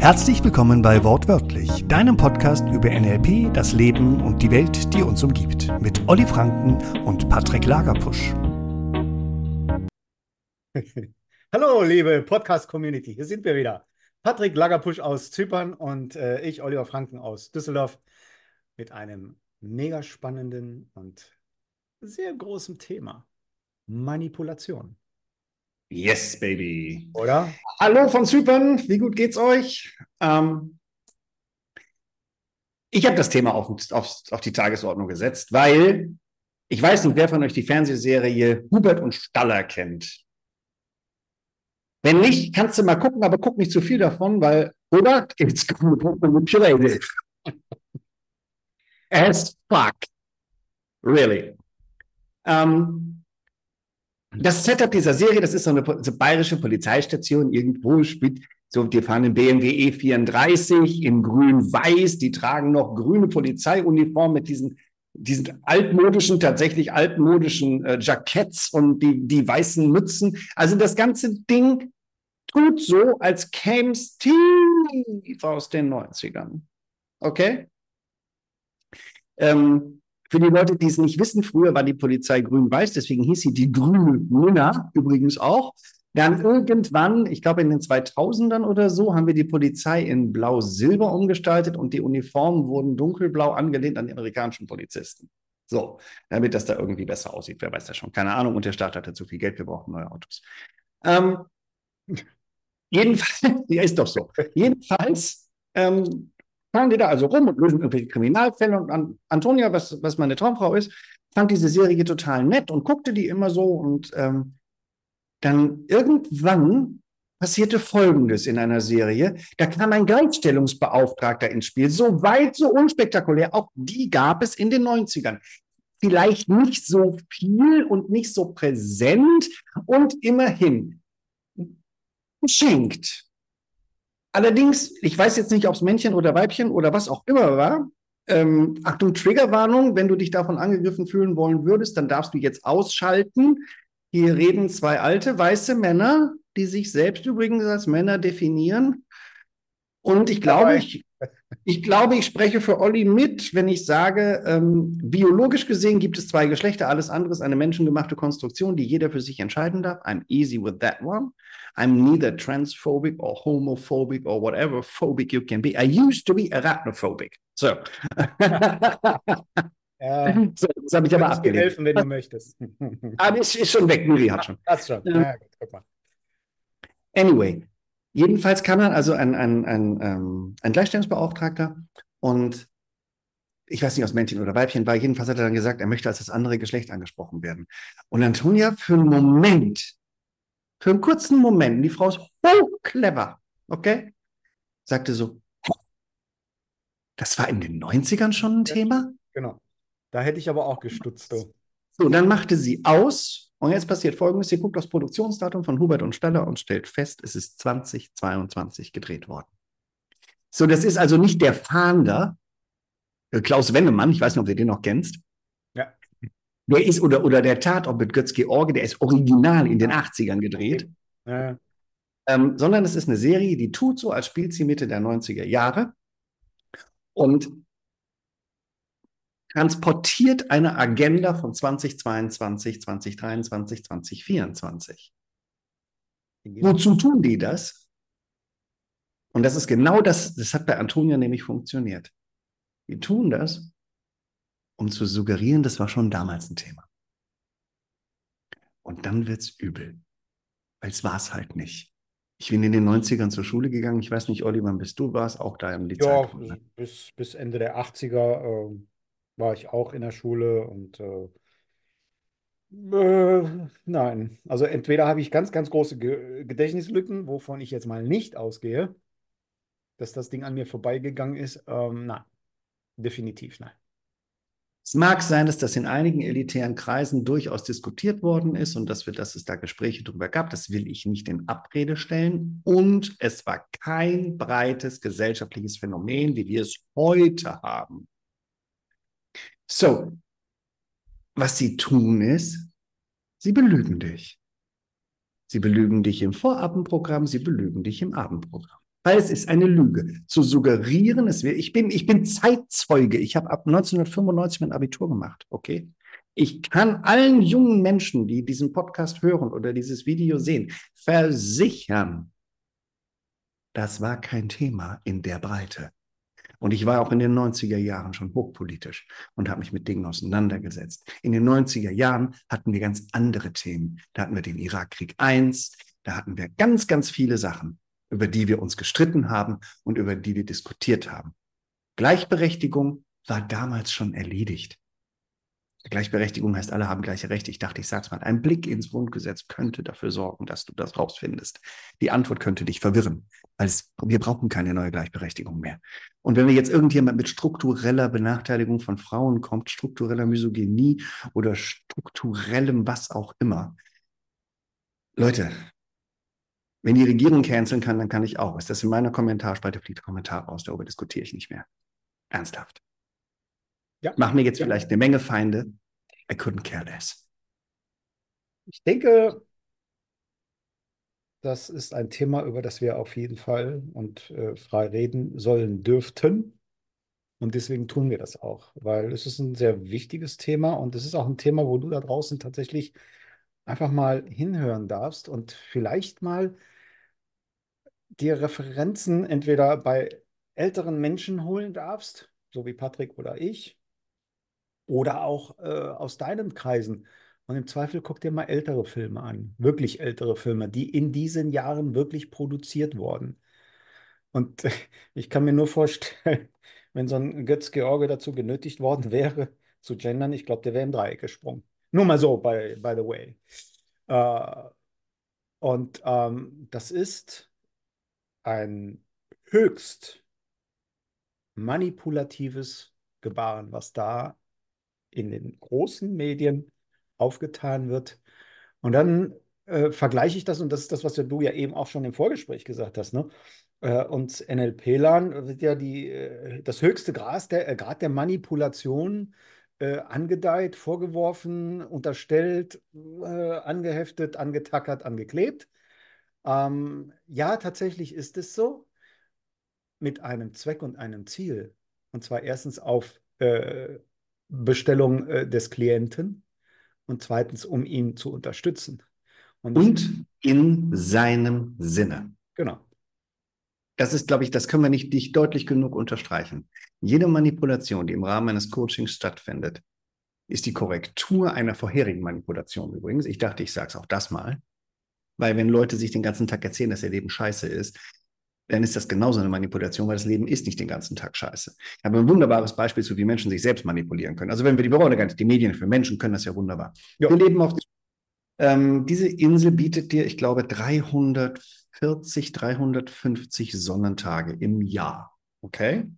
Herzlich willkommen bei Wortwörtlich, deinem Podcast über NLP, das Leben und die Welt, die uns umgibt, mit Olli Franken und Patrick Lagerpusch. Hallo, liebe Podcast-Community, hier sind wir wieder. Patrick Lagerpusch aus Zypern und äh, ich, Oliver Franken aus Düsseldorf, mit einem mega spannenden und sehr großen Thema: Manipulation. Yes, baby. Oder? Hallo von Zypern, wie gut geht's euch? Ähm, ich habe das Thema auf, auf, auf die Tagesordnung gesetzt, weil ich weiß nicht, wer von euch die Fernsehserie Hubert und Staller kennt. Wenn nicht, kannst du mal gucken, aber guck nicht zu viel davon, weil, oder? It's manipulated. As fuck. Really. Ähm, das Setup dieser Serie, das ist so eine, so bayerische Polizeistation irgendwo, spielt so, die fahren in BMW E34 in grün-weiß, die tragen noch grüne Polizeiuniform mit diesen, diesen altmodischen, tatsächlich altmodischen äh, Jacketts und die, die weißen Mützen. Also das ganze Ding tut so, als käme es aus den 90ern. Okay? Ähm, für die Leute, die es nicht wissen, früher war die Polizei grün-weiß, deswegen hieß sie die grüne Nunna übrigens auch. Dann irgendwann, ich glaube in den 2000ern oder so, haben wir die Polizei in blau-silber umgestaltet und die Uniformen wurden dunkelblau angelehnt an die amerikanischen Polizisten. So, damit das da irgendwie besser aussieht. Wer weiß das schon? Keine Ahnung. Und der Staat hatte zu viel Geld, wir brauchen neue Autos. Ähm, jedenfalls, ja, ist doch so. Jedenfalls ähm, fahren die da also rum und lösen irgendwelche Kriminalfälle. Und an, Antonia, was, was meine Traumfrau ist, fand diese Serie total nett und guckte die immer so. Und ähm, dann irgendwann passierte Folgendes in einer Serie. Da kam ein Gleichstellungsbeauftragter ins Spiel. So weit, so unspektakulär. Auch die gab es in den 90ern. Vielleicht nicht so viel und nicht so präsent und immerhin geschenkt. Allerdings, ich weiß jetzt nicht, ob es Männchen oder Weibchen oder was auch immer war. Ähm, Achtung, Triggerwarnung, wenn du dich davon angegriffen fühlen wollen würdest, dann darfst du jetzt ausschalten. Hier reden zwei alte weiße Männer, die sich selbst übrigens als Männer definieren. Und ich glaube, ich, ich glaube, ich spreche für Olli mit, wenn ich sage, ähm, biologisch gesehen gibt es zwei Geschlechter, alles andere ist eine menschengemachte Konstruktion, die jeder für sich entscheiden darf. I'm easy with that one. I'm neither transphobic or homophobic or whatever phobic you can be. I used to be arachnophobic. So. Ja, so, das habe ich aber abgelehnt. helfen, wenn du möchtest. ah, ist, ist schon weg. Miri hat schon. Das schon. Ja, gut, guck mal. Anyway, jedenfalls kam dann also ein, ein, ein, ähm, ein Gleichstellungsbeauftragter und ich weiß nicht, aus Männchen oder Weibchen war, jedenfalls hat er dann gesagt, er möchte als das andere Geschlecht angesprochen werden. Und Antonia für einen Moment für einen kurzen Moment, die Frau ist hochclever, okay? Sagte so, das war in den 90ern schon ein ja, Thema? Genau. Da hätte ich aber auch gestutzt. So. so, dann machte sie aus und jetzt passiert Folgendes. Sie guckt aufs Produktionsdatum von Hubert und Staller und stellt fest, es ist 2022 gedreht worden. So, das ist also nicht der Fahnder, äh, Klaus Wennemann, ich weiß nicht, ob du den noch kennst. Der ist, oder, oder der Tatort mit Götz George, der ist original in den 80ern gedreht. Ja. Ähm, sondern es ist eine Serie, die tut so, als spielt sie Mitte der 90er Jahre und transportiert eine Agenda von 2022, 2023, 2024. Wozu tun die das? Und das ist genau das, das hat bei Antonia nämlich funktioniert. Die tun das, um zu suggerieren, das war schon damals ein Thema. Und dann wird es übel, weil es war es halt nicht. Ich bin in den 90ern zur Schule gegangen. Ich weiß nicht, Olli, wann bist du warst, auch da im Lizeum. Ja, ne? bis, bis Ende der 80er äh, war ich auch in der Schule und äh, äh, nein, also entweder habe ich ganz, ganz große Ge Gedächtnislücken, wovon ich jetzt mal nicht ausgehe, dass das Ding an mir vorbeigegangen ist. Ähm, nein, definitiv nein. Es mag sein, dass das in einigen elitären Kreisen durchaus diskutiert worden ist und dass, wir, dass es da Gespräche darüber gab. Das will ich nicht in Abrede stellen. Und es war kein breites gesellschaftliches Phänomen, wie wir es heute haben. So, was sie tun ist, sie belügen dich. Sie belügen dich im Vorabendprogramm, sie belügen dich im Abendprogramm. Weil es ist eine Lüge. Zu suggerieren, es wäre, ich bin, ich bin Zeitzeuge. Ich habe ab 1995 mein Abitur gemacht, okay? Ich kann allen jungen Menschen, die diesen Podcast hören oder dieses Video sehen, versichern, das war kein Thema in der Breite. Und ich war auch in den 90er Jahren schon hochpolitisch und habe mich mit Dingen auseinandergesetzt. In den 90er Jahren hatten wir ganz andere Themen. Da hatten wir den Irakkrieg I, da hatten wir ganz, ganz viele Sachen, über die wir uns gestritten haben und über die wir diskutiert haben. Gleichberechtigung war damals schon erledigt. Gleichberechtigung heißt, alle haben gleiche Rechte. Ich dachte, ich sage es mal. Ein Blick ins Grundgesetz könnte dafür sorgen, dass du das rausfindest. Die Antwort könnte dich verwirren, weil wir brauchen keine neue Gleichberechtigung mehr. Und wenn wir jetzt irgendjemand mit struktureller Benachteiligung von Frauen kommt, struktureller Misogynie oder strukturellem was auch immer, Leute, wenn die Regierung canceln kann, dann kann ich auch. Ist das in meiner Kommentarspalte, fliegt der Kommentar raus, darüber diskutiere ich nicht mehr. Ernsthaft. Ja. Mach mir jetzt ja. vielleicht eine Menge Feinde. I couldn't care less. Ich denke, das ist ein Thema, über das wir auf jeden Fall und äh, frei reden sollen dürften. Und deswegen tun wir das auch, weil es ist ein sehr wichtiges Thema und es ist auch ein Thema, wo du da draußen tatsächlich einfach mal hinhören darfst und vielleicht mal dir Referenzen entweder bei älteren Menschen holen darfst, so wie Patrick oder ich, oder auch äh, aus deinen Kreisen. Und im Zweifel guck dir mal ältere Filme an, wirklich ältere Filme, die in diesen Jahren wirklich produziert wurden. Und ich kann mir nur vorstellen, wenn so ein Götz George dazu genötigt worden wäre, zu gendern, ich glaube, der wäre im Dreieck gesprungen. Nur mal so, by, by the way. Äh, und ähm, das ist ein höchst manipulatives Gebaren, was da in den großen Medien aufgetan wird. Und dann äh, vergleiche ich das, und das ist das, was du ja eben auch schon im Vorgespräch gesagt hast, ne? Äh, und NLP-Lern wird ja die, äh, das höchste Gras der, äh, Grad der Manipulation äh, angedeiht, vorgeworfen, unterstellt, äh, angeheftet, angetackert, angeklebt. Ähm, ja, tatsächlich ist es so, mit einem Zweck und einem Ziel. Und zwar erstens auf Bestellung äh, des Klienten und zweitens, um ihn zu unterstützen. Und, und in seinem Sinne. Genau. Das ist, glaube ich, das können wir nicht, nicht deutlich genug unterstreichen. Jede Manipulation, die im Rahmen eines Coachings stattfindet, ist die Korrektur einer vorherigen Manipulation übrigens. Ich dachte, ich sage es auch das mal. Weil wenn Leute sich den ganzen Tag erzählen, dass ihr Leben scheiße ist, dann ist das genauso eine Manipulation, weil das Leben ist nicht den ganzen Tag scheiße. Ich habe ein wunderbares Beispiel zu, wie Menschen sich selbst manipulieren können. Also wenn wir die nicht, die Medien für Menschen können das ja wunderbar. Ja. Wir leben auf ähm, diese Insel bietet dir, ich glaube, 340, 350 Sonnentage im Jahr. Okay?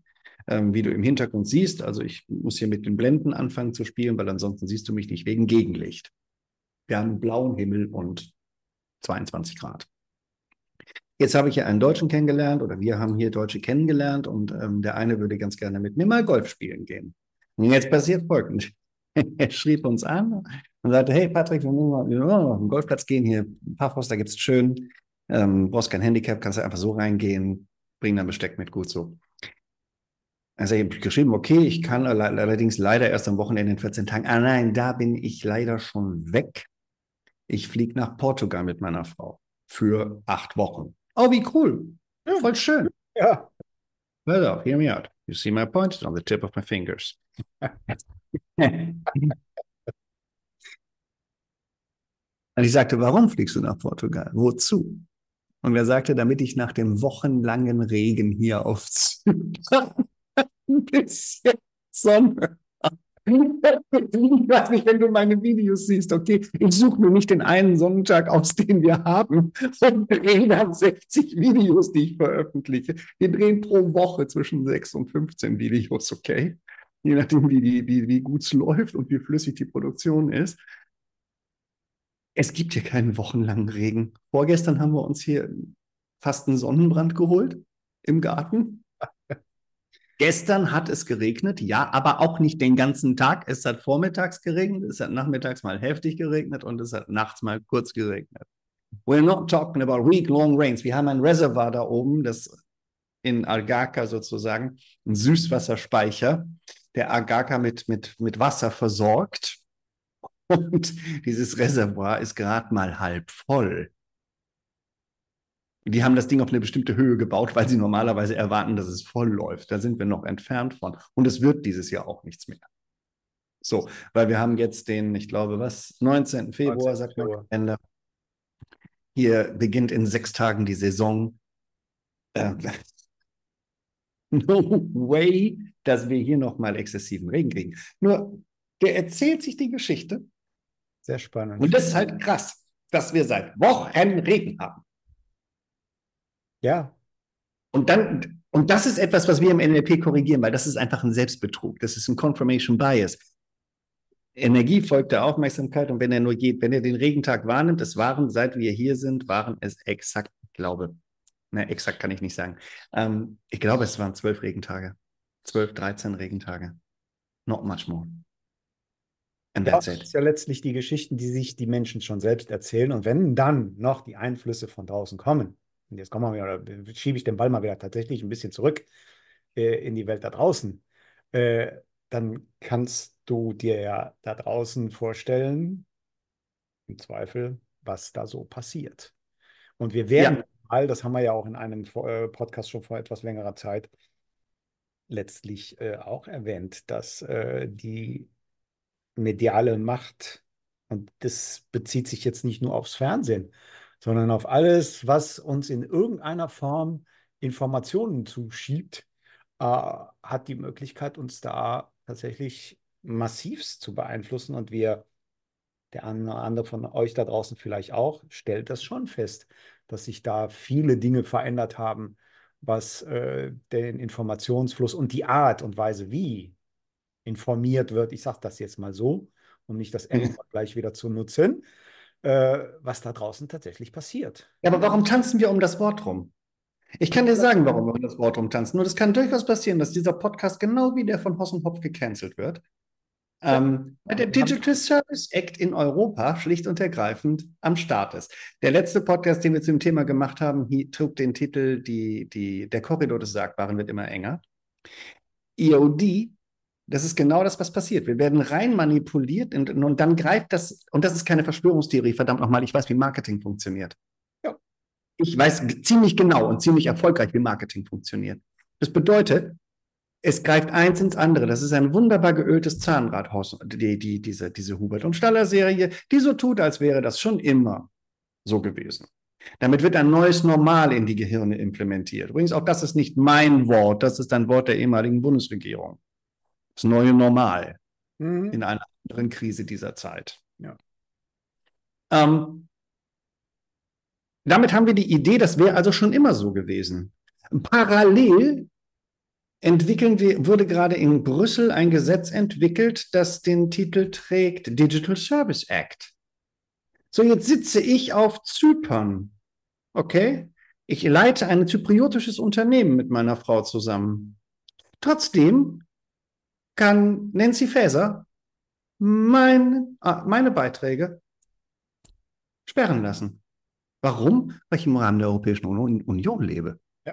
Ähm, wie du im Hintergrund siehst, also ich muss hier mit den Blenden anfangen zu spielen, weil ansonsten siehst du mich nicht wegen Gegenlicht. Wir haben blauen Himmel und 22 Grad. Jetzt habe ich ja einen Deutschen kennengelernt oder wir haben hier Deutsche kennengelernt und ähm, der eine würde ganz gerne mit mir mal Golf spielen gehen. Und jetzt passiert Folgendes. er schrieb uns an und sagte, hey Patrick, wir müssen mal auf den Golfplatz gehen, hier ein paar da gibt es schön, ähm, brauchst kein Handicap, kannst du einfach so reingehen, bring dann Besteck mit, gut so. Also ich habe geschrieben, okay, ich kann allerdings leider erst am Wochenende in 14 Tagen. Ah nein, da bin ich leider schon weg. Ich fliege nach Portugal mit meiner Frau für acht Wochen. Oh, wie cool. Ja. Voll schön. Ja. Well, auf, hear me out. You see my point? It's on the tip of my fingers. Und ich sagte, warum fliegst du nach Portugal? Wozu? Und er sagte, damit ich nach dem wochenlangen Regen hier auf ein bisschen Sonne ich weiß nicht, wenn du meine Videos siehst, okay, ich suche mir nicht den einen Sonntag aus, den wir haben und drehe dann 60 Videos, die ich veröffentliche. Wir drehen pro Woche zwischen 6 und 15 Videos, okay? Je nachdem, wie, wie, wie gut es läuft und wie flüssig die Produktion ist. Es gibt hier keinen wochenlangen Regen. Vorgestern haben wir uns hier fast einen Sonnenbrand geholt im Garten. Gestern hat es geregnet, ja, aber auch nicht den ganzen Tag. Es hat vormittags geregnet, es hat nachmittags mal heftig geregnet und es hat nachts mal kurz geregnet. We're not talking about week-long rains. Wir haben ein Reservoir da oben, das in Algaka sozusagen, ein Süßwasserspeicher, der Algaka mit, mit, mit Wasser versorgt. Und dieses Reservoir ist gerade mal halb voll. Die haben das Ding auf eine bestimmte Höhe gebaut, weil sie normalerweise erwarten, dass es voll läuft. Da sind wir noch entfernt von. Und es wird dieses Jahr auch nichts mehr. So, weil wir haben jetzt den, ich glaube, was, 19. Februar, 19. sagt man Ende. Hier beginnt in sechs Tagen die Saison. Äh, no way, dass wir hier nochmal exzessiven Regen kriegen. Nur, der erzählt sich die Geschichte. Sehr spannend. Und das ist halt krass, dass wir seit Wochen Regen haben. Ja. Und dann, und das ist etwas, was wir im NLP korrigieren, weil das ist einfach ein Selbstbetrug. Das ist ein Confirmation Bias. Energie folgt der Aufmerksamkeit und wenn er nur geht, wenn er den Regentag wahrnimmt, es waren, seit wir hier sind, waren es exakt, ich glaube, ne, exakt kann ich nicht sagen. Ähm, ich glaube, es waren zwölf Regentage. Zwölf, dreizehn Regentage. Not much more. And that's das it. ist ja letztlich die Geschichten, die sich die Menschen schon selbst erzählen. Und wenn dann noch die Einflüsse von draußen kommen, und jetzt kommen wir wieder, schiebe ich den Ball mal wieder tatsächlich ein bisschen zurück äh, in die Welt da draußen, äh, dann kannst du dir ja da draußen vorstellen, im Zweifel, was da so passiert. Und wir werden ja. mal, das haben wir ja auch in einem äh, Podcast schon vor etwas längerer Zeit letztlich äh, auch erwähnt, dass äh, die mediale Macht, und das bezieht sich jetzt nicht nur aufs Fernsehen, sondern auf alles, was uns in irgendeiner Form Informationen zuschiebt, äh, hat die Möglichkeit, uns da tatsächlich massivst zu beeinflussen. Und wir, der eine oder andere von euch da draußen vielleicht auch, stellt das schon fest, dass sich da viele Dinge verändert haben, was äh, den Informationsfluss und die Art und Weise, wie informiert wird, ich sage das jetzt mal so, um nicht das M gleich wieder zu nutzen, äh, was da draußen tatsächlich passiert. Ja, aber warum tanzen wir um das Wort rum? Ich kann dir sagen, warum wir um das Wort rumtanzen. Nur das kann durchaus passieren, dass dieser Podcast genau wie der von Hoss und Hopf gecancelt wird. Ähm, weil der Digital Service Act in Europa schlicht und ergreifend am Start ist. Der letzte Podcast, den wir zu dem Thema gemacht haben, trug den Titel die, die, Der Korridor des Sagbaren wird immer enger. EOD das ist genau das, was passiert. Wir werden rein manipuliert und, und dann greift das, und das ist keine Verschwörungstheorie, verdammt nochmal, ich weiß, wie Marketing funktioniert. Ja. Ich weiß ziemlich genau und ziemlich erfolgreich, wie Marketing funktioniert. Das bedeutet, es greift eins ins andere. Das ist ein wunderbar geöltes Zahnrad, die, die, diese, diese Hubert und Staller Serie, die so tut, als wäre das schon immer so gewesen. Damit wird ein neues Normal in die Gehirne implementiert. Übrigens, auch das ist nicht mein Wort, das ist ein Wort der ehemaligen Bundesregierung das neue Normal mhm. in einer anderen Krise dieser Zeit. Ja. Ähm, damit haben wir die Idee, das wäre also schon immer so gewesen. Parallel entwickeln wir, wurde gerade in Brüssel ein Gesetz entwickelt, das den Titel trägt Digital Service Act. So, jetzt sitze ich auf Zypern. Okay? Ich leite ein zypriotisches Unternehmen mit meiner Frau zusammen. Trotzdem kann Nancy Faeser mein, ah, meine Beiträge sperren lassen. Warum? Weil ich im Rahmen der Europäischen Union lebe. Ja.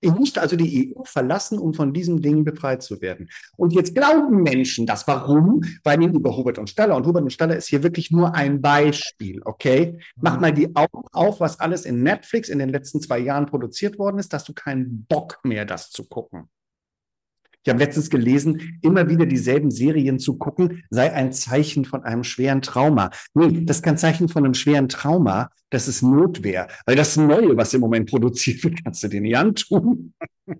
Ich musste also die EU verlassen, um von diesem Ding befreit zu werden. Und jetzt glauben Menschen das. Warum? Weil ihnen über Hubert und Staller. Und Hubert und Staller ist hier wirklich nur ein Beispiel, okay? Mach mal die Augen auf, was alles in Netflix in den letzten zwei Jahren produziert worden ist, dass du keinen Bock mehr, das zu gucken. Ich habe letztens gelesen, immer wieder dieselben Serien zu gucken, sei ein Zeichen von einem schweren Trauma. Nee, das ist kein Zeichen von einem schweren Trauma, das ist Notwehr. Weil das Neue, was im Moment produziert wird, kannst du dir nicht antun.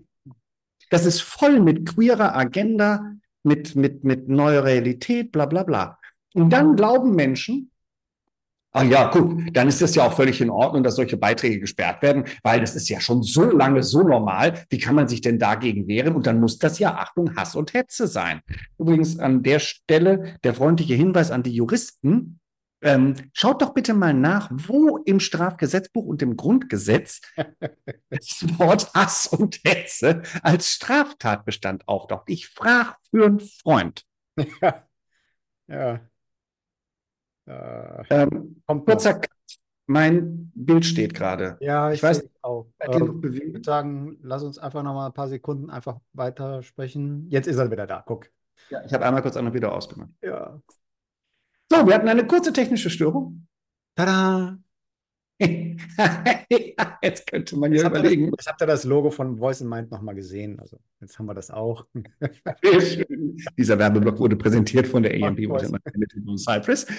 Das ist voll mit queerer Agenda, mit, mit, mit neuer Realität, bla bla bla. Und dann glauben Menschen, Ah ja, guck, dann ist das ja auch völlig in Ordnung, dass solche Beiträge gesperrt werden, weil das ist ja schon so lange so normal. Wie kann man sich denn dagegen wehren? Und dann muss das ja Achtung, Hass und Hetze sein. Übrigens an der Stelle der freundliche Hinweis an die Juristen. Ähm, schaut doch bitte mal nach, wo im Strafgesetzbuch und im Grundgesetz das Wort Hass und Hetze als Straftatbestand auftaucht. Ich frage für einen Freund. Ja. ja. Äh, ähm, kurzer Cut. Mein Bild steht gerade. Ja, ich, ich weiß nicht. Auch. äh, ich würde sagen, lass uns einfach noch mal ein paar Sekunden einfach weitersprechen. Jetzt ist er wieder da, guck. Ja, ich habe einmal kurz und wieder ausgemacht. Ja. So, wir hatten eine kurze technische Störung. Tada! jetzt könnte man ja Jetzt überlegen. Habt das, habt ihr das Logo von Voice in Mind nochmal gesehen? Also, jetzt haben wir das auch. Dieser Werbeblock wurde präsentiert von der AMP Voice. Cypress.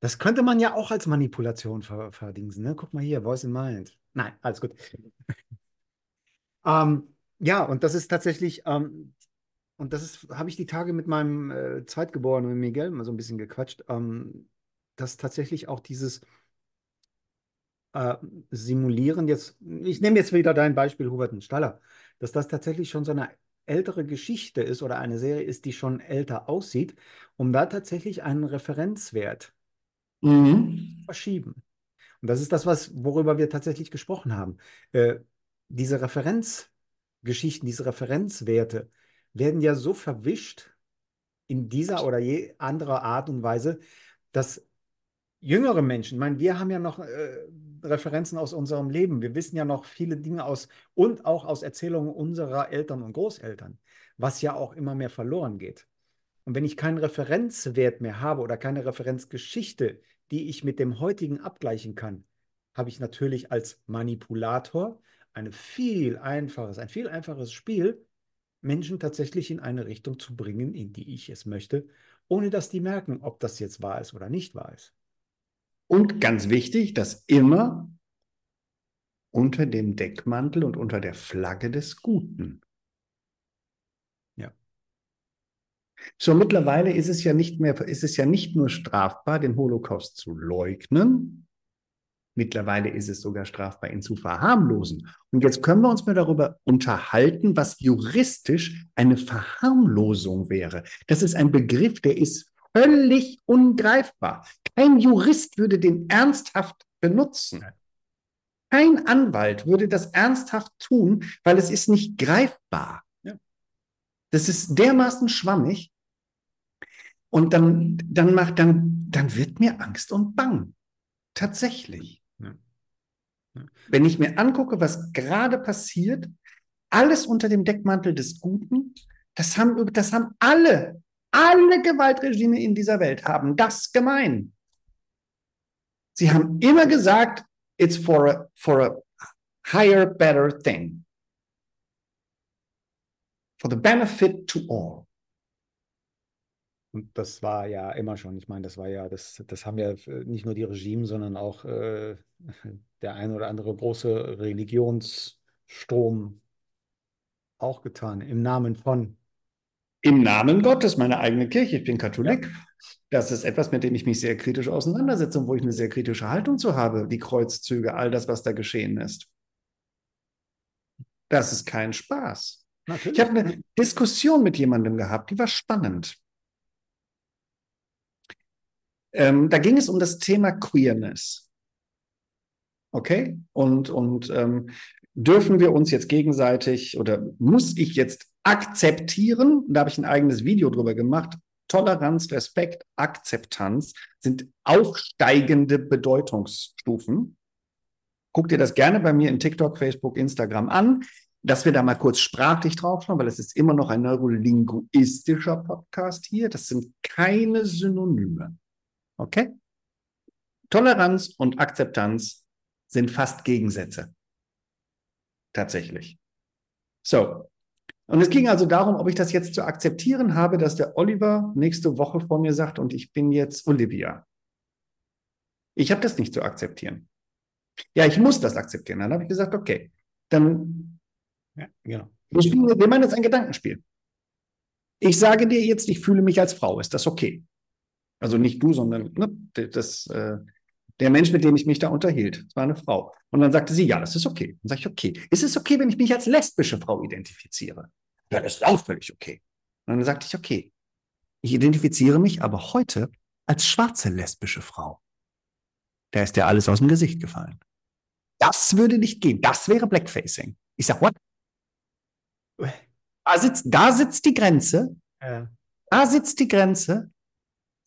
Das könnte man ja auch als Manipulation ver verdingsen. Ne? Guck mal hier, Voice in Mind. Nein, alles gut. ähm, ja, und das ist tatsächlich, ähm, und das ist, habe ich die Tage mit meinem äh, Zweitgeborenen Miguel mal so ein bisschen gequatscht, ähm, dass tatsächlich auch dieses äh, Simulieren jetzt, ich nehme jetzt wieder dein Beispiel Hubert und Staller, dass das tatsächlich schon so eine ältere Geschichte ist oder eine Serie ist, die schon älter aussieht, um da tatsächlich einen Referenzwert Mhm. verschieben. Und das ist das, was, worüber wir tatsächlich gesprochen haben. Äh, diese Referenzgeschichten, diese Referenzwerte werden ja so verwischt in dieser oder je anderer Art und Weise, dass jüngere Menschen, ich meine, wir haben ja noch äh, Referenzen aus unserem Leben. Wir wissen ja noch viele Dinge aus und auch aus Erzählungen unserer Eltern und Großeltern, was ja auch immer mehr verloren geht. Und wenn ich keinen Referenzwert mehr habe oder keine Referenzgeschichte, die ich mit dem heutigen abgleichen kann, habe ich natürlich als Manipulator eine viel einfaches, ein viel einfaches Spiel, Menschen tatsächlich in eine Richtung zu bringen, in die ich es möchte, ohne dass die merken, ob das jetzt wahr ist oder nicht wahr ist. Und ganz wichtig, das immer unter dem Deckmantel und unter der Flagge des Guten. Ja. So mittlerweile ist es ja nicht mehr, ist es ja nicht nur strafbar, den Holocaust zu leugnen. Mittlerweile ist es sogar strafbar, ihn zu verharmlosen. Und jetzt können wir uns mal darüber unterhalten, was juristisch eine Verharmlosung wäre. Das ist ein Begriff, der ist völlig ungreifbar. Kein Jurist würde den ernsthaft benutzen. Kein Anwalt würde das ernsthaft tun, weil es ist nicht greifbar. Ja. Das ist dermaßen schwammig. Und dann, dann macht, dann, dann wird mir Angst und Bang. Tatsächlich. Ja. Ja. Wenn ich mir angucke, was gerade passiert, alles unter dem Deckmantel des Guten, das haben, das haben alle alle Gewaltregime in dieser Welt haben das gemein. Sie haben immer gesagt, it's for a, for a higher, better thing. For the benefit to all. Und das war ja immer schon, ich meine, das war ja, das, das haben ja nicht nur die Regime, sondern auch äh, der ein oder andere große Religionsstrom auch getan, im Namen von im Namen Gottes, meine eigene Kirche, ich bin Katholik. Ja. Das ist etwas, mit dem ich mich sehr kritisch auseinandersetze und wo ich eine sehr kritische Haltung zu habe, die Kreuzzüge, all das, was da geschehen ist. Das ist kein Spaß. Natürlich. Ich habe eine Diskussion mit jemandem gehabt, die war spannend. Ähm, da ging es um das Thema Queerness. Okay? Und, und ähm, dürfen wir uns jetzt gegenseitig oder muss ich jetzt akzeptieren, da habe ich ein eigenes Video drüber gemacht, Toleranz, Respekt, Akzeptanz sind aufsteigende Bedeutungsstufen. Guck dir das gerne bei mir in TikTok, Facebook, Instagram an, dass wir da mal kurz sprachlich draufschauen, weil es ist immer noch ein neurolinguistischer Podcast hier. Das sind keine Synonyme. Okay? Toleranz und Akzeptanz sind fast Gegensätze. Tatsächlich. So, und es ging also darum, ob ich das jetzt zu akzeptieren habe, dass der Oliver nächste Woche vor mir sagt, und ich bin jetzt Olivia. Ich habe das nicht zu akzeptieren. Ja, ich muss das akzeptieren. Dann habe ich gesagt, okay, dann ja, genau. wir, spielen, wir machen jetzt ein Gedankenspiel. Ich sage dir jetzt, ich fühle mich als Frau. Ist das okay? Also nicht du, sondern ne, das, äh, der Mensch, mit dem ich mich da unterhielt. Das war eine Frau. Und dann sagte sie, ja, das ist okay. Dann sage ich, okay. Ist es okay, wenn ich mich als lesbische Frau identifiziere? Ja, das ist auch völlig okay. Und dann sagte ich, okay, ich identifiziere mich aber heute als schwarze lesbische Frau. Da ist dir alles aus dem Gesicht gefallen. Das würde nicht gehen. Das wäre Blackfacing. Ich sag, what? Da sitzt, da sitzt die Grenze. Ja. Da sitzt die Grenze.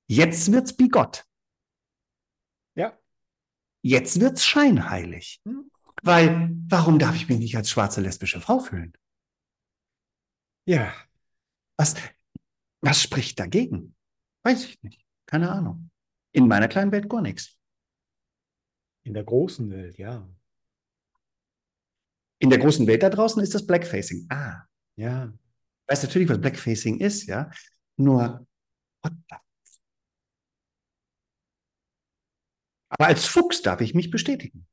Jetzt wird's bigott. Jetzt wird's scheinheilig. Hm. Weil, warum darf ich mich nicht als schwarze lesbische Frau fühlen? Ja. Was, was spricht dagegen? Weiß ich nicht. Keine Ahnung. In meiner kleinen Welt gar nichts. In der großen Welt, ja. In der großen Welt da draußen ist das Blackfacing. Ah. Ja. Ich weiß natürlich, was Blackfacing ist, ja. Nur, what the Aber als Fuchs darf ich mich bestätigen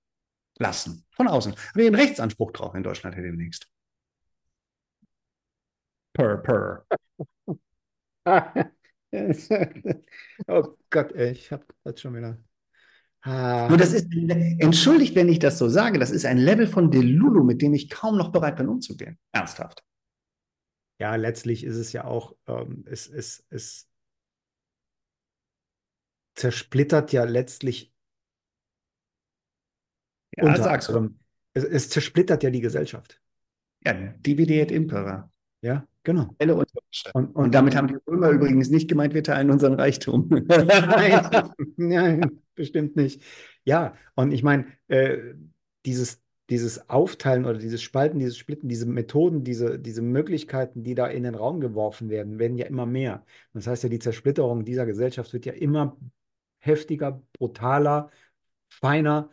lassen. Von außen. Habe ich einen Rechtsanspruch drauf in Deutschland demnächst. Per, per. oh Gott, ey, ich habe das schon wieder. Ah. Nur das ist, entschuldigt, wenn ich das so sage, das ist ein Level von Delulu, mit dem ich kaum noch bereit bin umzugehen. Ernsthaft. Ja, letztlich ist es ja auch, ähm, es, es, es zersplittert ja letztlich ja, unter sag's anderem, es, es, zersplittert ja die Gesellschaft. Ja, divide et impera. Ja, genau. Und, und, und, damit haben die Römer übrigens nicht gemeint, wir teilen unseren Reichtum. nein, nein, bestimmt nicht. Ja, und ich meine, äh, dieses, dieses Aufteilen oder dieses Spalten, dieses Splitten, diese Methoden, diese, diese Möglichkeiten, die da in den Raum geworfen werden, werden ja immer mehr. Das heißt ja, die Zersplitterung dieser Gesellschaft wird ja immer heftiger, brutaler, feiner,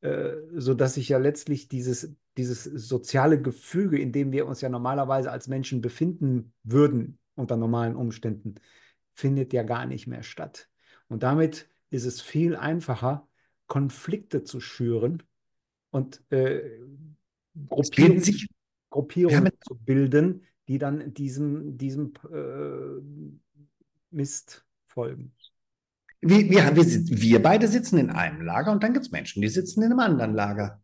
äh, sodass sich ja letztlich dieses, dieses soziale Gefüge, in dem wir uns ja normalerweise als Menschen befinden würden unter normalen Umständen, findet ja gar nicht mehr statt. Und damit ist es viel einfacher, Konflikte zu schüren und äh, Gruppierungen, sich, Gruppierungen zu bilden, die dann diesem, diesem äh, Mist folgen. Wir, wir, wir, wir beide sitzen in einem Lager und dann gibt es Menschen, die sitzen in einem anderen Lager.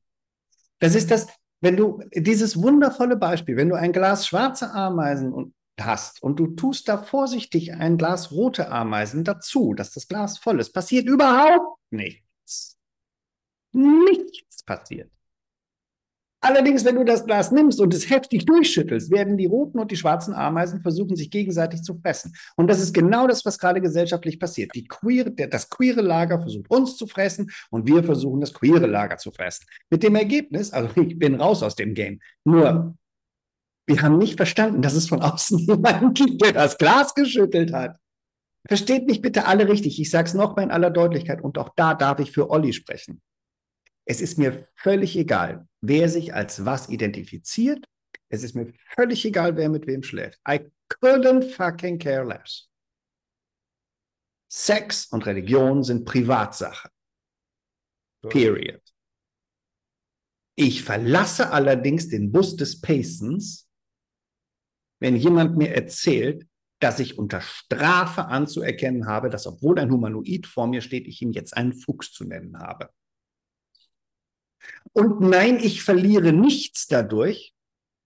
Das ist das, wenn du dieses wundervolle Beispiel, wenn du ein Glas schwarze Ameisen hast und du tust da vorsichtig ein Glas rote Ameisen dazu, dass das Glas voll ist, passiert überhaupt nichts. Nichts passiert. Allerdings, wenn du das Glas nimmst und es heftig durchschüttelst, werden die roten und die schwarzen Ameisen versuchen, sich gegenseitig zu fressen. Und das ist genau das, was gerade gesellschaftlich passiert. Queer, das queere Lager versucht uns zu fressen und wir versuchen, das queere Lager zu fressen. Mit dem Ergebnis, also ich bin raus aus dem Game. Nur, wir haben nicht verstanden, dass es von außen jemanden gibt, der das Glas geschüttelt hat. Versteht mich bitte alle richtig. Ich sage es nochmal in aller Deutlichkeit und auch da darf ich für Olli sprechen. Es ist mir völlig egal, wer sich als was identifiziert. Es ist mir völlig egal, wer mit wem schläft. I couldn't fucking care less. Sex und Religion sind Privatsache. Period. Ich verlasse allerdings den Bus des Pacens, wenn jemand mir erzählt, dass ich unter Strafe anzuerkennen habe, dass obwohl ein Humanoid vor mir steht, ich ihn jetzt einen Fuchs zu nennen habe. Und nein, ich verliere nichts dadurch,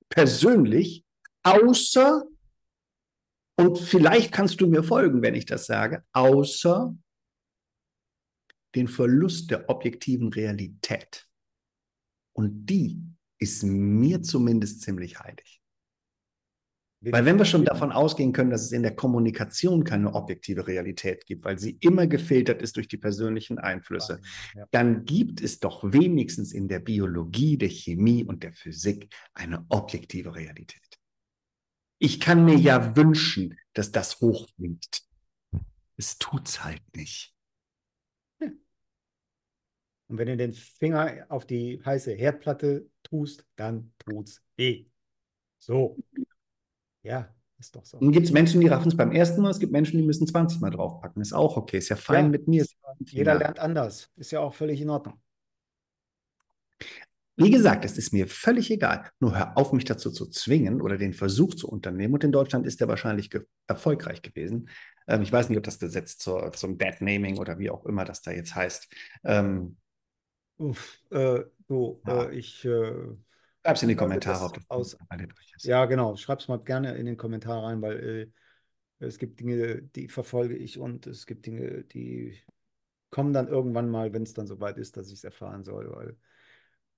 persönlich, außer, und vielleicht kannst du mir folgen, wenn ich das sage, außer den Verlust der objektiven Realität. Und die ist mir zumindest ziemlich heilig. Weil wenn wir schon davon ausgehen können, dass es in der Kommunikation keine objektive Realität gibt, weil sie immer gefiltert ist durch die persönlichen Einflüsse, dann gibt es doch wenigstens in der Biologie, der Chemie und der Physik eine objektive Realität. Ich kann mir ja wünschen, dass das hochfliegt. Es tut's halt nicht. Und wenn du den Finger auf die heiße Herdplatte tust, dann tut's weh. So. Ja, ist doch so. Dann gibt es Menschen, die raffen es beim ersten Mal, es gibt Menschen, die müssen 20 Mal draufpacken. Ist auch okay, ist ja fein ja, mit mir. Jeder lernt anders. Ist ja auch völlig in Ordnung. Wie gesagt, es ist mir völlig egal. Nur hör auf, mich dazu zu zwingen oder den Versuch zu unternehmen. Und in Deutschland ist der wahrscheinlich ge erfolgreich gewesen. Ähm, ich weiß nicht, ob das Gesetz zur, zum Dead Naming oder wie auch immer das da jetzt heißt. Ähm, Uff, äh, so, ja. äh, ich äh, Schreib es in die Kommentare, ob das aus. Ja, genau. Schreib es mal gerne in den Kommentar rein, weil äh, es gibt Dinge, die verfolge ich und es gibt Dinge, die kommen dann irgendwann mal, wenn es dann soweit ist, dass ich es erfahren soll, weil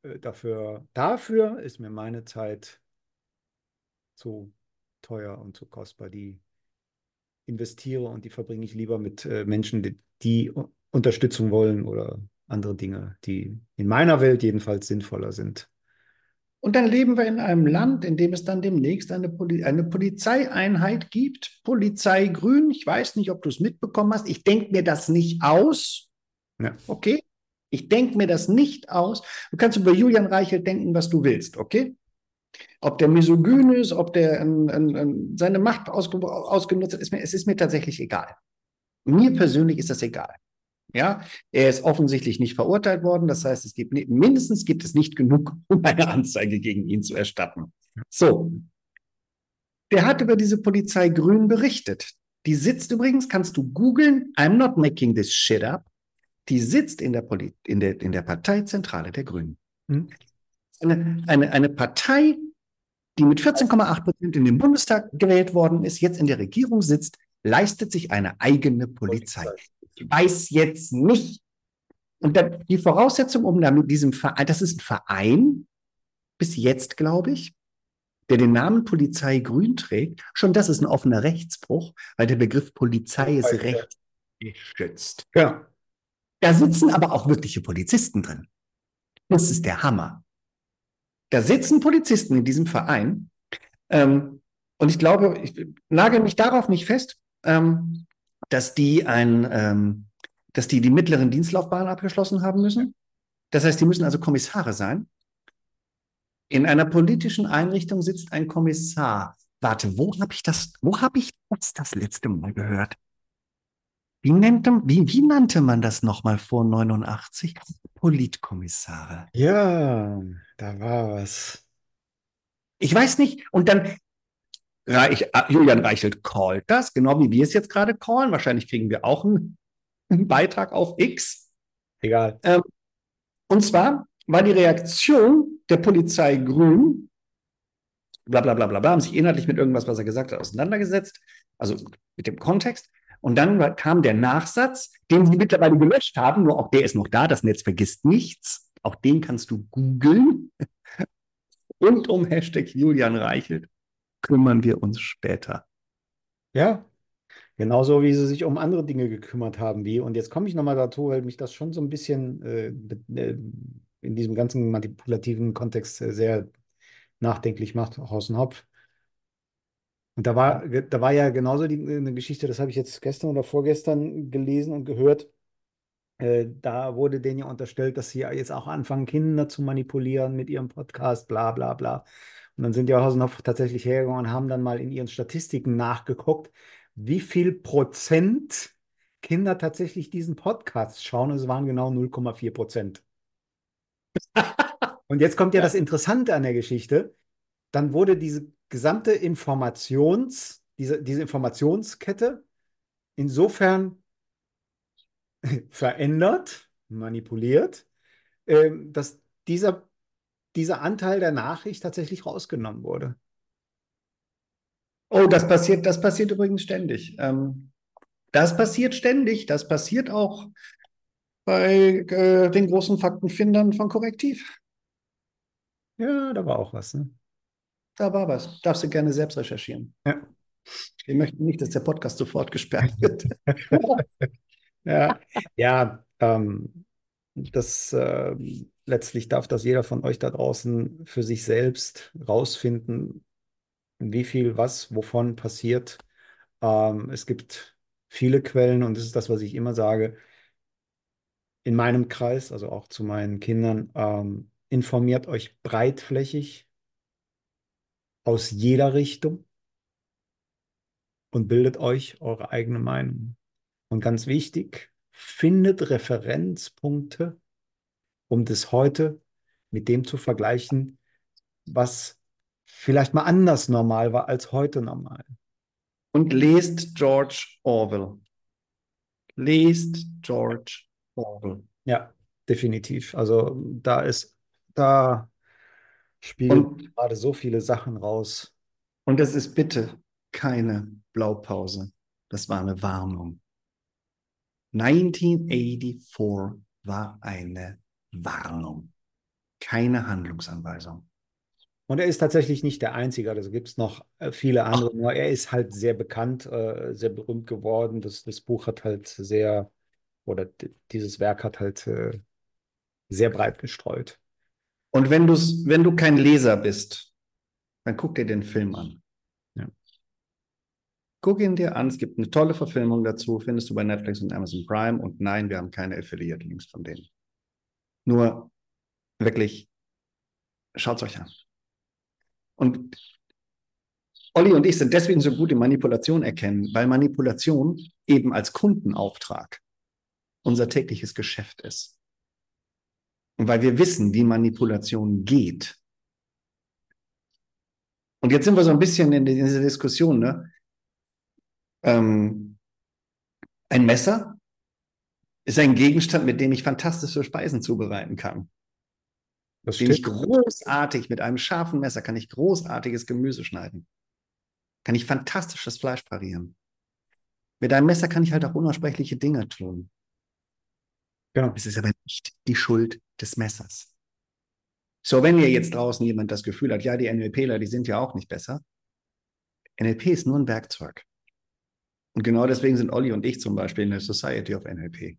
äh, dafür, dafür ist mir meine Zeit zu teuer und zu kostbar. Die investiere und die verbringe ich lieber mit äh, Menschen, die, die Unterstützung wollen oder andere Dinge, die in meiner Welt jedenfalls sinnvoller sind. Und dann leben wir in einem Land, in dem es dann demnächst eine, Poli eine Polizeieinheit gibt, Polizei Grün. Ich weiß nicht, ob du es mitbekommen hast. Ich denke mir das nicht aus. Ja. Okay? Ich denke mir das nicht aus. Du kannst über Julian Reichelt denken, was du willst, okay? Ob der misogyn ist, ob der ähm, ähm, seine Macht ausge ausgenutzt hat, ist mir, es ist mir tatsächlich egal. Mir persönlich ist das egal. Ja, er ist offensichtlich nicht verurteilt worden. Das heißt, es gibt mindestens gibt es nicht genug, um eine Anzeige gegen ihn zu erstatten. So. Der hat über diese Polizei Grün berichtet. Die sitzt übrigens, kannst du googeln, I'm not making this shit up. Die sitzt in der, Poli in der, in der Parteizentrale der Grünen. Hm? Eine, eine, eine Partei, die mit 14,8 Prozent in den Bundestag gewählt worden ist, jetzt in der Regierung sitzt, leistet sich eine eigene Polizei. Ich weiß jetzt nicht. Und dann die Voraussetzung, um damit diesem Verein, das ist ein Verein, bis jetzt, glaube ich, der den Namen Polizei Grün trägt, schon das ist ein offener Rechtsbruch, weil der Begriff Polizei ist rechtsgeschützt. Ja. Da sitzen aber auch wirkliche Polizisten drin. Das ist der Hammer. Da sitzen Polizisten in diesem Verein. Ähm, und ich glaube, ich nagel mich darauf nicht fest, ähm, dass die ein, ähm, dass die die mittleren Dienstlaufbahnen abgeschlossen haben müssen. Das heißt, die müssen also Kommissare sein. In einer politischen Einrichtung sitzt ein Kommissar. Warte, wo habe ich das, wo habe ich das das letzte Mal gehört? Wie, nannte, wie, wie nannte man das nochmal vor 89? Politkommissare. Ja, da war was. Ich weiß nicht. Und dann Reich, äh, Julian Reichelt callt das, genau wie wir es jetzt gerade callen. Wahrscheinlich kriegen wir auch einen, einen Beitrag auf X. Egal. Ähm, und zwar war die Reaktion der Polizei grün, bla bla bla bla bla, haben sich inhaltlich mit irgendwas, was er gesagt hat, auseinandergesetzt, also mit dem Kontext. Und dann kam der Nachsatz, den sie mittlerweile gelöscht haben, nur auch der ist noch da, das Netz vergisst nichts. Auch den kannst du googeln. Und um Hashtag Julian Reichelt kümmern wir uns später. Ja, genauso wie sie sich um andere Dinge gekümmert haben, wie, und jetzt komme ich nochmal dazu, weil mich das schon so ein bisschen äh, äh in diesem ganzen manipulativen Kontext äh, sehr nachdenklich macht, und Hopf. Und da war, da war ja genauso die, eine Geschichte, das habe ich jetzt gestern oder vorgestern gelesen und gehört. Äh, da wurde denen ja unterstellt, dass sie jetzt auch anfangen, Kinder zu manipulieren mit ihrem Podcast, bla bla bla. Und dann sind die Hausenhoff tatsächlich hergegangen und haben dann mal in ihren Statistiken nachgeguckt, wie viel Prozent Kinder tatsächlich diesen Podcast schauen. Es waren genau 0,4 Prozent. und jetzt kommt ja, ja das Interessante an der Geschichte. Dann wurde diese gesamte Informations, diese, diese Informationskette insofern verändert, manipuliert, ähm, dass dieser dieser Anteil der Nachricht tatsächlich rausgenommen wurde. Oh, das passiert, das passiert übrigens ständig. Ähm, das passiert ständig. Das passiert auch bei äh, den großen Faktenfindern von Korrektiv. Ja, da war auch was. Ne? Da war was. Darfst du gerne selbst recherchieren. Ja. Wir möchten nicht, dass der Podcast sofort gesperrt wird. ja, ja ähm, das äh, letztlich darf das jeder von euch da draußen für sich selbst rausfinden, wie viel was wovon passiert. Ähm, es gibt viele Quellen und das ist das, was ich immer sage. In meinem Kreis, also auch zu meinen Kindern, ähm, informiert euch breitflächig aus jeder Richtung und bildet euch eure eigene Meinung. Und ganz wichtig, findet Referenzpunkte um das heute mit dem zu vergleichen, was vielleicht mal anders normal war als heute normal. Und lest George Orwell. Lest George Orwell. Ja, definitiv. Also da ist, da spielen gerade so viele Sachen raus. Und es ist bitte keine Blaupause. Das war eine Warnung. 1984 war eine Warnung, keine Handlungsanweisung. Und er ist tatsächlich nicht der Einzige, also gibt es noch äh, viele andere, nur er ist halt sehr bekannt, äh, sehr berühmt geworden. Das, das Buch hat halt sehr, oder dieses Werk hat halt äh, sehr breit gestreut. Und wenn, du's, wenn du kein Leser bist, dann guck dir den Film an. Ja. Guck ihn dir an. Es gibt eine tolle Verfilmung dazu, findest du bei Netflix und Amazon Prime. Und nein, wir haben keine Affiliate-Links von denen. Nur wirklich, schaut es euch an. Und Olli und ich sind deswegen so gut in Manipulation erkennen, weil Manipulation eben als Kundenauftrag unser tägliches Geschäft ist. Und weil wir wissen, wie Manipulation geht. Und jetzt sind wir so ein bisschen in dieser Diskussion. Ne? Ähm, ein Messer ist ein Gegenstand, mit dem ich fantastische Speisen zubereiten kann. Das den ich großartig mit einem scharfen Messer kann ich großartiges Gemüse schneiden. Kann ich fantastisches Fleisch parieren. Mit einem Messer kann ich halt auch unaussprechliche Dinge tun. Genau. Es ist aber nicht die Schuld des Messers. So, wenn ihr jetzt draußen jemand das Gefühl hat, ja, die NLPler, die sind ja auch nicht besser. NLP ist nur ein Werkzeug. Und genau deswegen sind Olli und ich zum Beispiel in der Society of NLP.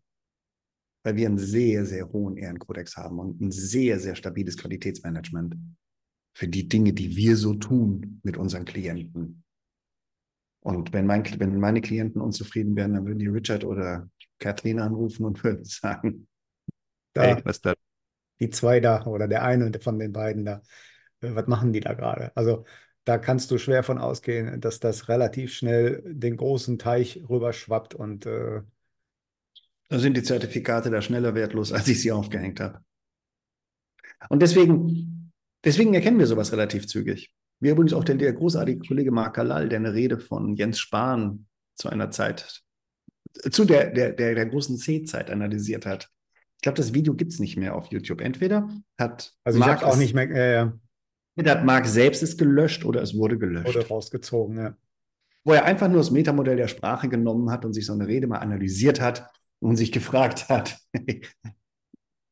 Weil wir einen sehr, sehr hohen Ehrenkodex haben und ein sehr, sehr stabiles Qualitätsmanagement für die Dinge, die wir so tun mit unseren Klienten. Und wenn, mein, wenn meine Klienten unzufrieden wären, dann würden die Richard oder Kathrin anrufen und würden sagen, da, hey, was da? Die zwei da oder der eine von den beiden da, äh, was machen die da gerade? Also da kannst du schwer von ausgehen, dass das relativ schnell den großen Teich rüberschwappt und äh, da sind die Zertifikate da schneller wertlos, als ich sie aufgehängt habe. Und deswegen, deswegen erkennen wir sowas relativ zügig. Wie übrigens auch der, der großartige Kollege Mark Galal, der eine Rede von Jens Spahn zu einer Zeit, zu der, der, der, der großen C-Zeit analysiert hat. Ich glaube, das Video gibt es nicht mehr auf YouTube. Entweder hat also Mark ich auch nicht mehr. Äh, entweder hat Mark selbst es gelöscht oder es wurde gelöscht. Wurde rausgezogen, ja. Wo er einfach nur das Metamodell der Sprache genommen hat und sich so eine Rede mal analysiert hat und sich gefragt hat,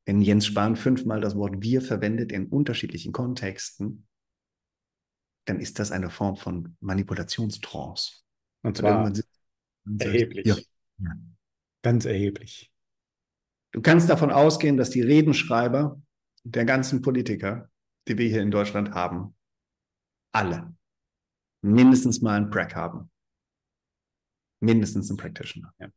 wenn Jens Spahn fünfmal das Wort wir verwendet in unterschiedlichen Kontexten, dann ist das eine Form von Manipulationstrance. Und zwar erheblich. Ja. Ganz erheblich. Du kannst davon ausgehen, dass die Redenschreiber der ganzen Politiker, die wir hier in Deutschland haben, alle mindestens mal einen Prack haben. Mindestens einen Practitioner. Ja.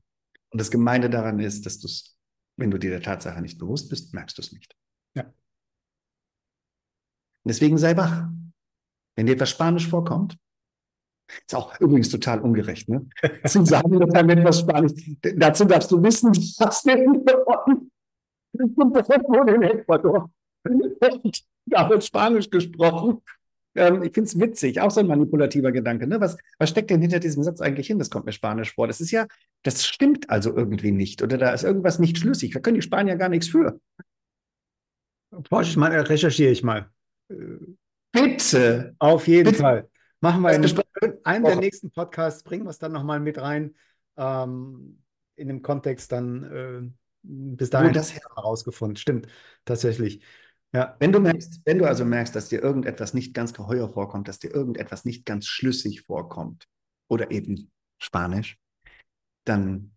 Und das Gemeine daran ist, dass du es, wenn du dir der Tatsache nicht bewusst bist, merkst du es nicht. Ja. deswegen sei wach. Wenn dir etwas Spanisch vorkommt, ist auch übrigens total ungerecht, ne? Zu sagen, dass einem etwas Spanisch, dazu darfst du wissen, was denn wurde in Ecuador. Da wird Spanisch gesprochen. Ähm, ich finde es witzig, auch so ein manipulativer Gedanke. Ne? Was, was steckt denn hinter diesem Satz eigentlich hin? Das kommt mir Spanisch vor. Das ist ja, das stimmt also irgendwie nicht. Oder da ist irgendwas nicht schlüssig. Da können die Spanier gar nichts für. Forsch mal, recherchiere ich mal. Bitte. Auf jeden Bitte. Fall. Machen wir in einem der nächsten Podcasts, bringen wir es dann nochmal mit rein. Ähm, in dem Kontext dann äh, bis dahin das herausgefunden. Stimmt, tatsächlich. Ja. Wenn du merkst, wenn du also merkst, dass dir irgendetwas nicht ganz geheuer vorkommt, dass dir irgendetwas nicht ganz schlüssig vorkommt oder eben Spanisch, dann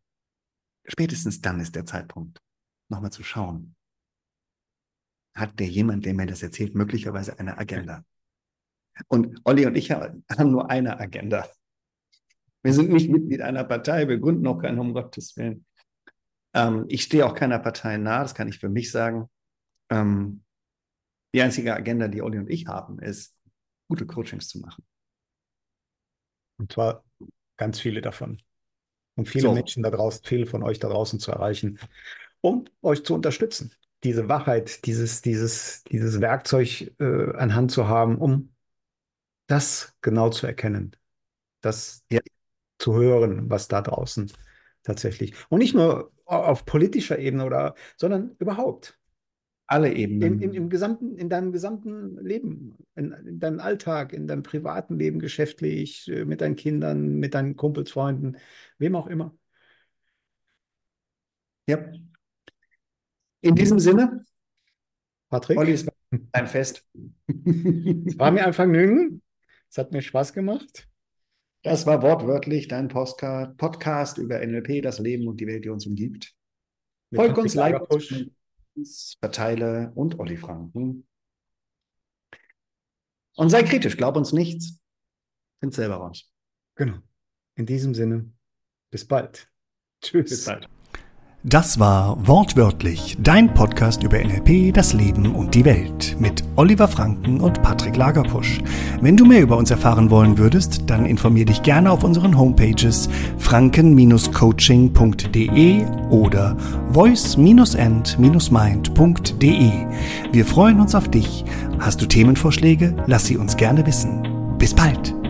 spätestens dann ist der Zeitpunkt, nochmal zu schauen. Hat der jemand, der mir das erzählt, möglicherweise eine Agenda? Und Olli und ich haben nur eine Agenda. Wir sind nicht Mitglied einer Partei, wir gründen auch keinen, um Gottes Willen. Ähm, ich stehe auch keiner Partei nahe, das kann ich für mich sagen. Ähm, die einzige Agenda, die Olli und ich haben, ist, gute Coachings zu machen. Und zwar ganz viele davon. Und viele so. Menschen da draußen, viele von euch da draußen zu erreichen, um euch zu unterstützen. Diese Wachheit, dieses, dieses, dieses Werkzeug äh, an Hand zu haben, um das genau zu erkennen. Das ja. zu hören, was da draußen tatsächlich. Und nicht nur auf politischer Ebene oder, sondern überhaupt. Alle Ebenen. Im, im, im gesamten, in deinem gesamten Leben, in, in, deinem Alltag, in deinem privaten Leben, geschäftlich, äh, mit deinen Kindern, mit deinen Kumpels, Freunden, wem auch immer. Ja. In diesem Sinne, Patrick. Olli, es war ein Fest. es war mir ein Vergnügen. Es hat mir Spaß gemacht. Das war wortwörtlich dein Podcast über NLP, das Leben und die Welt, die uns umgibt. Folgt uns, like verteile und Olli Franken. Und sei kritisch, glaub uns nichts. Find selber raus. Genau. In diesem Sinne, bis bald. Tschüss. Bis bald. Das war Wortwörtlich, dein Podcast über NLP, das Leben und die Welt mit Oliver Franken und Patrick Lagerpusch. Wenn du mehr über uns erfahren wollen würdest, dann informier dich gerne auf unseren Homepages franken-coaching.de oder voice-end-mind.de. Wir freuen uns auf dich. Hast du Themenvorschläge? Lass sie uns gerne wissen. Bis bald!